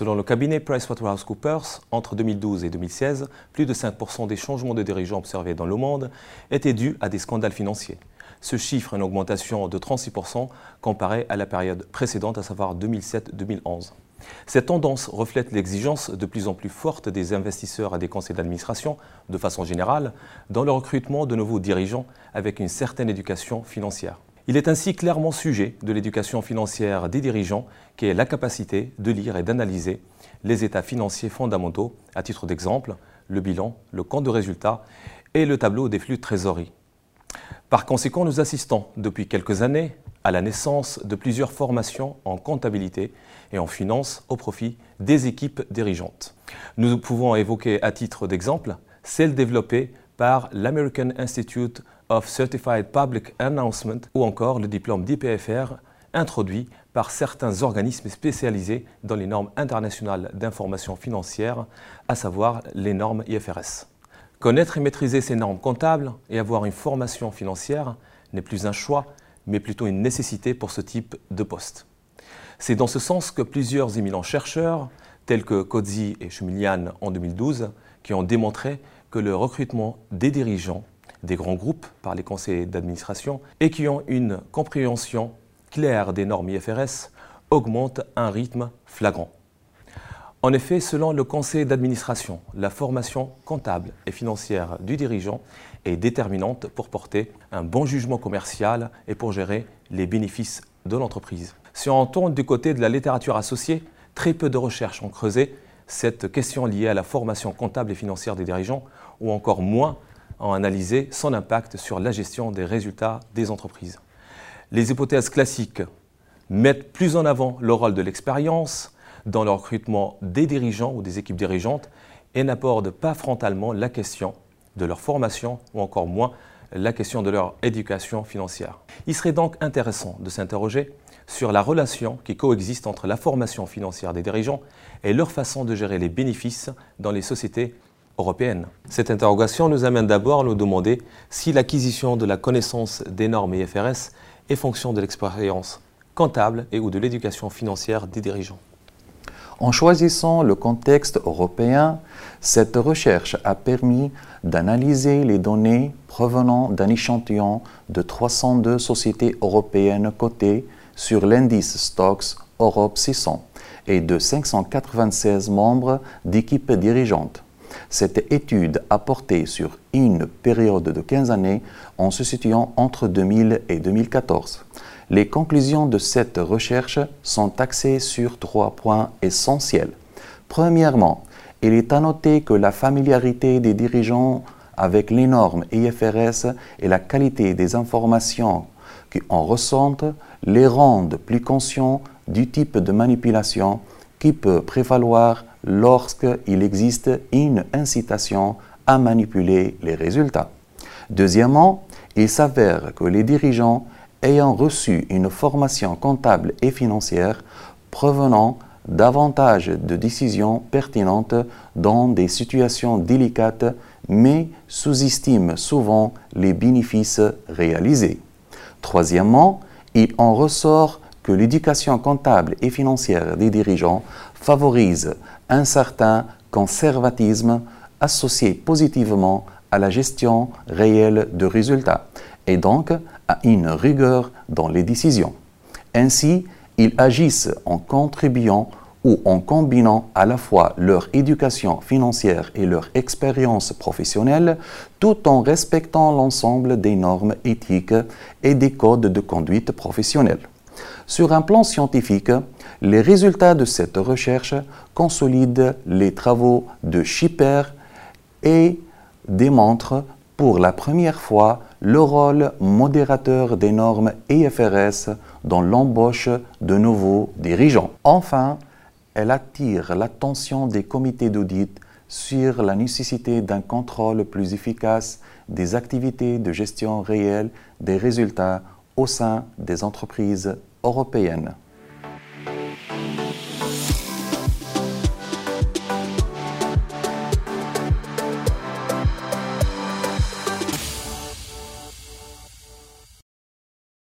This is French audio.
Selon le cabinet PricewaterhouseCoopers, entre 2012 et 2016, plus de 5% des changements de dirigeants observés dans le monde étaient dus à des scandales financiers. Ce chiffre est une augmentation de 36% comparé à la période précédente, à savoir 2007-2011. Cette tendance reflète l'exigence de plus en plus forte des investisseurs à des conseils d'administration, de façon générale, dans le recrutement de nouveaux dirigeants avec une certaine éducation financière. Il est ainsi clairement sujet de l'éducation financière des dirigeants qui est la capacité de lire et d'analyser les états financiers fondamentaux, à titre d'exemple, le bilan, le compte de résultat et le tableau des flux de trésorerie. Par conséquent, nous assistons depuis quelques années à la naissance de plusieurs formations en comptabilité et en finance au profit des équipes dirigeantes. Nous pouvons évoquer à titre d'exemple celle développée par l'American Institute of Certified Public Announcement ou encore le diplôme d'IPFR introduit par certains organismes spécialisés dans les normes internationales d'information financière, à savoir les normes IFRS. Connaître et maîtriser ces normes comptables et avoir une formation financière n'est plus un choix, mais plutôt une nécessité pour ce type de poste. C'est dans ce sens que plusieurs éminents chercheurs, tels que Kodzi et Schumilian en 2012, qui ont démontré que le recrutement des dirigeants des grands groupes par les conseils d'administration et qui ont une compréhension claire des normes IFRS augmente un rythme flagrant. En effet, selon le conseil d'administration, la formation comptable et financière du dirigeant est déterminante pour porter un bon jugement commercial et pour gérer les bénéfices de l'entreprise. Si on tourne du côté de la littérature associée, très peu de recherches ont creusé cette question liée à la formation comptable et financière des dirigeants, ou encore moins ont analysé son impact sur la gestion des résultats des entreprises. Les hypothèses classiques mettent plus en avant le rôle de l'expérience, dans le recrutement des dirigeants ou des équipes dirigeantes et n'abordent pas frontalement la question de leur formation ou encore moins la question de leur éducation financière. Il serait donc intéressant de s'interroger sur la relation qui coexiste entre la formation financière des dirigeants et leur façon de gérer les bénéfices dans les sociétés Cette interrogation nous amène d'abord à nous demander si l'acquisition de la connaissance des normes IFRS est fonction de l'expérience comptable et ou de l'éducation financière des dirigeants. En choisissant le contexte européen, cette recherche a permis d'analyser les données provenant d'un échantillon de 302 sociétés européennes cotées sur l'indice Stocks Europe 600 et de 596 membres d'équipes dirigeantes. Cette étude a porté sur une période de 15 années en se situant entre 2000 et 2014. Les conclusions de cette recherche sont axées sur trois points essentiels. Premièrement, il est à noter que la familiarité des dirigeants avec les normes IFRS et la qualité des informations qui en ressentent les rendent plus conscients du type de manipulation qui peut prévaloir lorsqu'il existe une incitation à manipuler les résultats. Deuxièmement, il s'avère que les dirigeants ayant reçu une formation comptable et financière provenant davantage de décisions pertinentes dans des situations délicates, mais sous-estiment souvent les bénéfices réalisés. Troisièmement, il en ressort que l'éducation comptable et financière des dirigeants favorise un certain conservatisme associé positivement à la gestion réelle de résultats et donc à une rigueur dans les décisions. Ainsi, ils agissent en contribuant ou en combinant à la fois leur éducation financière et leur expérience professionnelle, tout en respectant l'ensemble des normes éthiques et des codes de conduite professionnelle. Sur un plan scientifique, les résultats de cette recherche consolident les travaux de Schipper et démontrent pour la première fois le rôle modérateur des normes IFRS dans l'embauche de nouveaux dirigeants. Enfin, elle attire l'attention des comités d'audit sur la nécessité d'un contrôle plus efficace des activités de gestion réelle des résultats au sein des entreprises européennes.